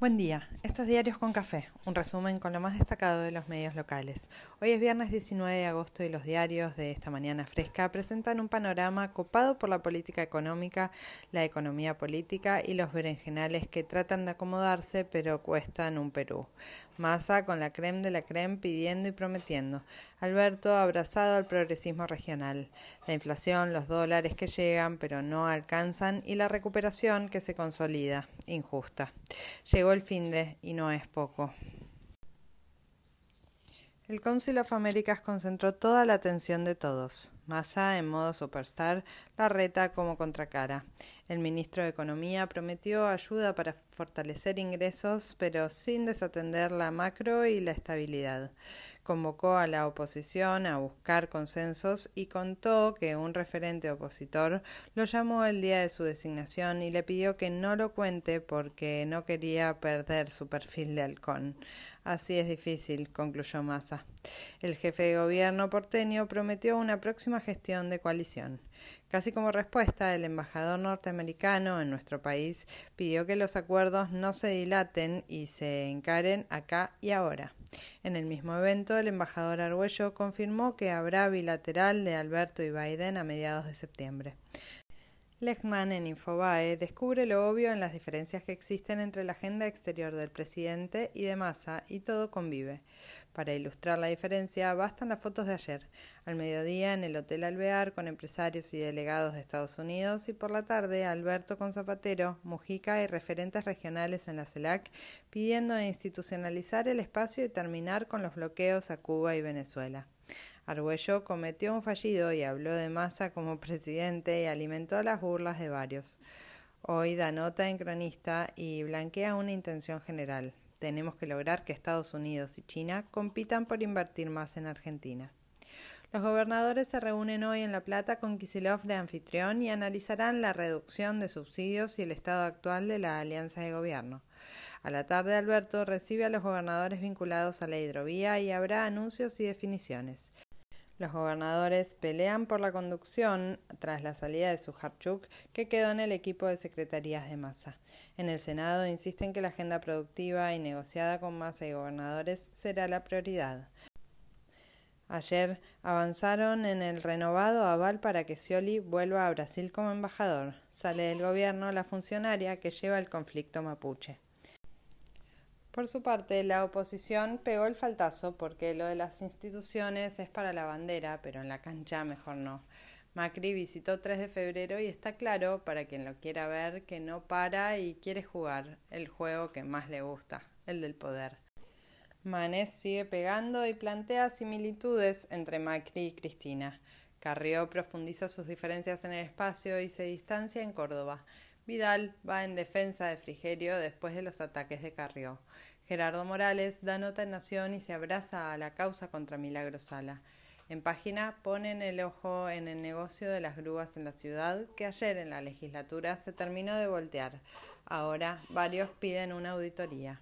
Buen día, estos Diarios con Café, un resumen con lo más destacado de los medios locales. Hoy es viernes 19 de agosto y los diarios de esta mañana fresca presentan un panorama copado por la política económica, la economía política y los berenjenales que tratan de acomodarse pero cuestan un Perú. Massa con la creme de la creme pidiendo y prometiendo. Alberto abrazado al progresismo regional. La inflación, los dólares que llegan pero no alcanzan y la recuperación que se consolida, injusta. Llegó el fin de y no es poco. El Council of Americas concentró toda la atención de todos. Massa, en modo superstar, la reta como contracara. El ministro de Economía prometió ayuda para fortalecer ingresos, pero sin desatender la macro y la estabilidad. Convocó a la oposición a buscar consensos y contó que un referente opositor lo llamó el día de su designación y le pidió que no lo cuente porque no quería perder su perfil de halcón. Así es difícil, concluyó Massa. El jefe de gobierno porteño prometió una próxima gestión de coalición. Casi como respuesta, el embajador norteamericano en nuestro país pidió que los acuerdos no se dilaten y se encaren acá y ahora. En el mismo evento, el embajador Argüello confirmó que habrá bilateral de Alberto y Biden a mediados de septiembre. Lechman en Infobae descubre lo obvio en las diferencias que existen entre la agenda exterior del presidente y de Massa y todo convive. Para ilustrar la diferencia bastan las fotos de ayer, al mediodía en el Hotel Alvear con empresarios y delegados de Estados Unidos y por la tarde Alberto con Zapatero, Mujica y referentes regionales en la CELAC pidiendo institucionalizar el espacio y terminar con los bloqueos a Cuba y Venezuela. Argüello cometió un fallido y habló de Massa como presidente y alimentó las burlas de varios. Hoy da nota en cronista y blanquea una intención general. Tenemos que lograr que Estados Unidos y China compitan por invertir más en Argentina. Los gobernadores se reúnen hoy en La Plata con Kisilov de anfitrión y analizarán la reducción de subsidios y el estado actual de la alianza de gobierno. A la tarde Alberto recibe a los gobernadores vinculados a la hidrovía y habrá anuncios y definiciones. Los gobernadores pelean por la conducción tras la salida de Sujarchuk, que quedó en el equipo de secretarías de Massa. En el Senado insisten que la agenda productiva y negociada con Massa y gobernadores será la prioridad. Ayer avanzaron en el renovado aval para que Scioli vuelva a Brasil como embajador. Sale del gobierno la funcionaria que lleva el conflicto mapuche. Por su parte, la oposición pegó el faltazo porque lo de las instituciones es para la bandera, pero en la cancha mejor no. Macri visitó 3 de febrero y está claro, para quien lo quiera ver, que no para y quiere jugar el juego que más le gusta, el del poder. Manés sigue pegando y plantea similitudes entre Macri y Cristina. Carrió profundiza sus diferencias en el espacio y se distancia en Córdoba. Vidal va en defensa de Frigerio después de los ataques de Carrió. Gerardo Morales da nota en Nación y se abraza a la causa contra Milagro Sala. En página ponen el ojo en el negocio de las grúas en la ciudad que ayer en la legislatura se terminó de voltear. Ahora varios piden una auditoría.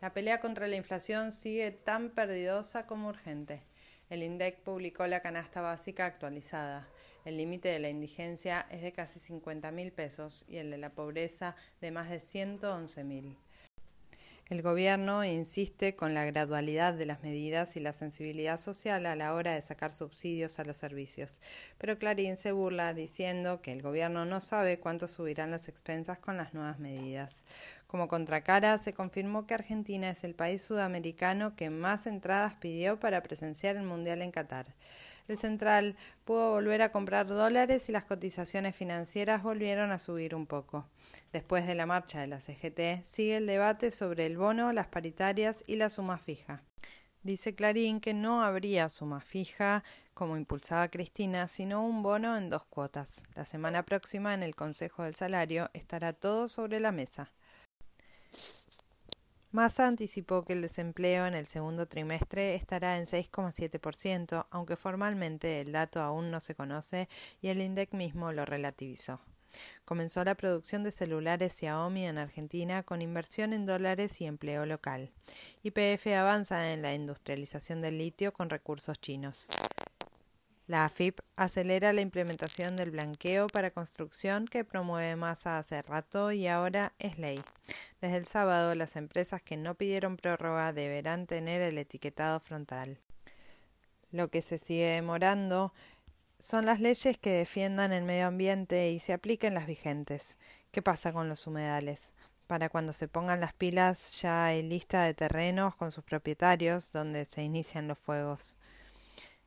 La pelea contra la inflación sigue tan perdidosa como urgente. El INDEC publicó la canasta básica actualizada. El límite de la indigencia es de casi 50 mil pesos y el de la pobreza de más de 111 mil. El Gobierno insiste con la gradualidad de las medidas y la sensibilidad social a la hora de sacar subsidios a los servicios, pero Clarín se burla diciendo que el Gobierno no sabe cuánto subirán las expensas con las nuevas medidas. Como contracara, se confirmó que Argentina es el país sudamericano que más entradas pidió para presenciar el Mundial en Qatar. El central pudo volver a comprar dólares y las cotizaciones financieras volvieron a subir un poco. Después de la marcha de la CGT, sigue el debate sobre el bono, las paritarias y la suma fija. Dice Clarín que no habría suma fija, como impulsaba Cristina, sino un bono en dos cuotas. La semana próxima, en el Consejo del Salario, estará todo sobre la mesa. Massa anticipó que el desempleo en el segundo trimestre estará en 6,7%, aunque formalmente el dato aún no se conoce y el INDEC mismo lo relativizó. Comenzó la producción de celulares Xiaomi en Argentina con inversión en dólares y empleo local. YPF avanza en la industrialización del litio con recursos chinos. La AFIP acelera la implementación del blanqueo para construcción que promueve Massa hace rato y ahora es ley. Desde el sábado, las empresas que no pidieron prórroga deberán tener el etiquetado frontal. Lo que se sigue demorando son las leyes que defiendan el medio ambiente y se apliquen las vigentes. ¿Qué pasa con los humedales? Para cuando se pongan las pilas ya hay lista de terrenos con sus propietarios donde se inician los fuegos.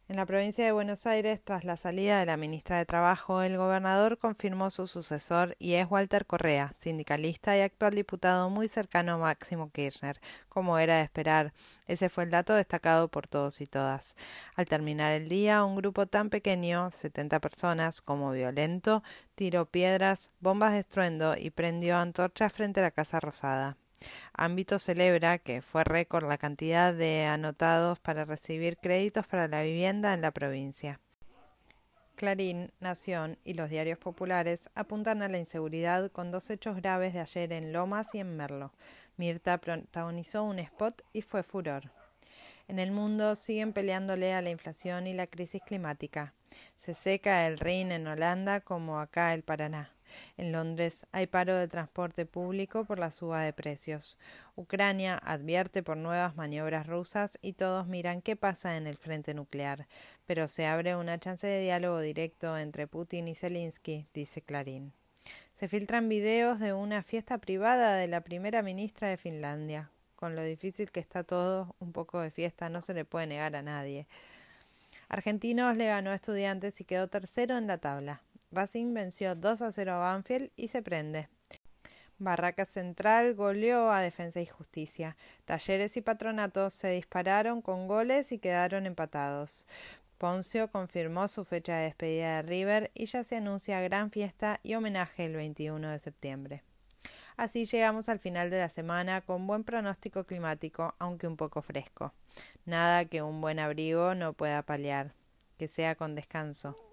En la provincia de Buenos Aires, tras la salida de la ministra de Trabajo, el gobernador confirmó su sucesor y es Walter Correa, sindicalista y actual diputado muy cercano a Máximo Kirchner, como era de esperar. Ese fue el dato destacado por todos y todas. Al terminar el día, un grupo tan pequeño, 70 personas, como violento, tiró piedras, bombas de estruendo y prendió antorchas frente a la Casa Rosada. Ámbito celebra que fue récord la cantidad de anotados para recibir créditos para la vivienda en la provincia. Clarín, Nación y los diarios populares apuntan a la inseguridad con dos hechos graves de ayer en Lomas y en Merlo. Mirta protagonizó un spot y fue furor. En el mundo siguen peleándole a la inflación y la crisis climática. Se seca el Rin en Holanda como acá el Paraná. En Londres hay paro de transporte público por la suba de precios. Ucrania advierte por nuevas maniobras rusas y todos miran qué pasa en el frente nuclear. Pero se abre una chance de diálogo directo entre Putin y Zelensky, dice Clarín. Se filtran videos de una fiesta privada de la primera ministra de Finlandia. Con lo difícil que está todo, un poco de fiesta no se le puede negar a nadie. Argentinos le ganó a Estudiantes y quedó tercero en la tabla. Racing venció 2 a 0 a Banfield y se prende. Barraca Central goleó a Defensa y Justicia. Talleres y Patronatos se dispararon con goles y quedaron empatados. Poncio confirmó su fecha de despedida de River y ya se anuncia gran fiesta y homenaje el 21 de septiembre. Así llegamos al final de la semana con buen pronóstico climático, aunque un poco fresco. Nada que un buen abrigo no pueda paliar. Que sea con descanso.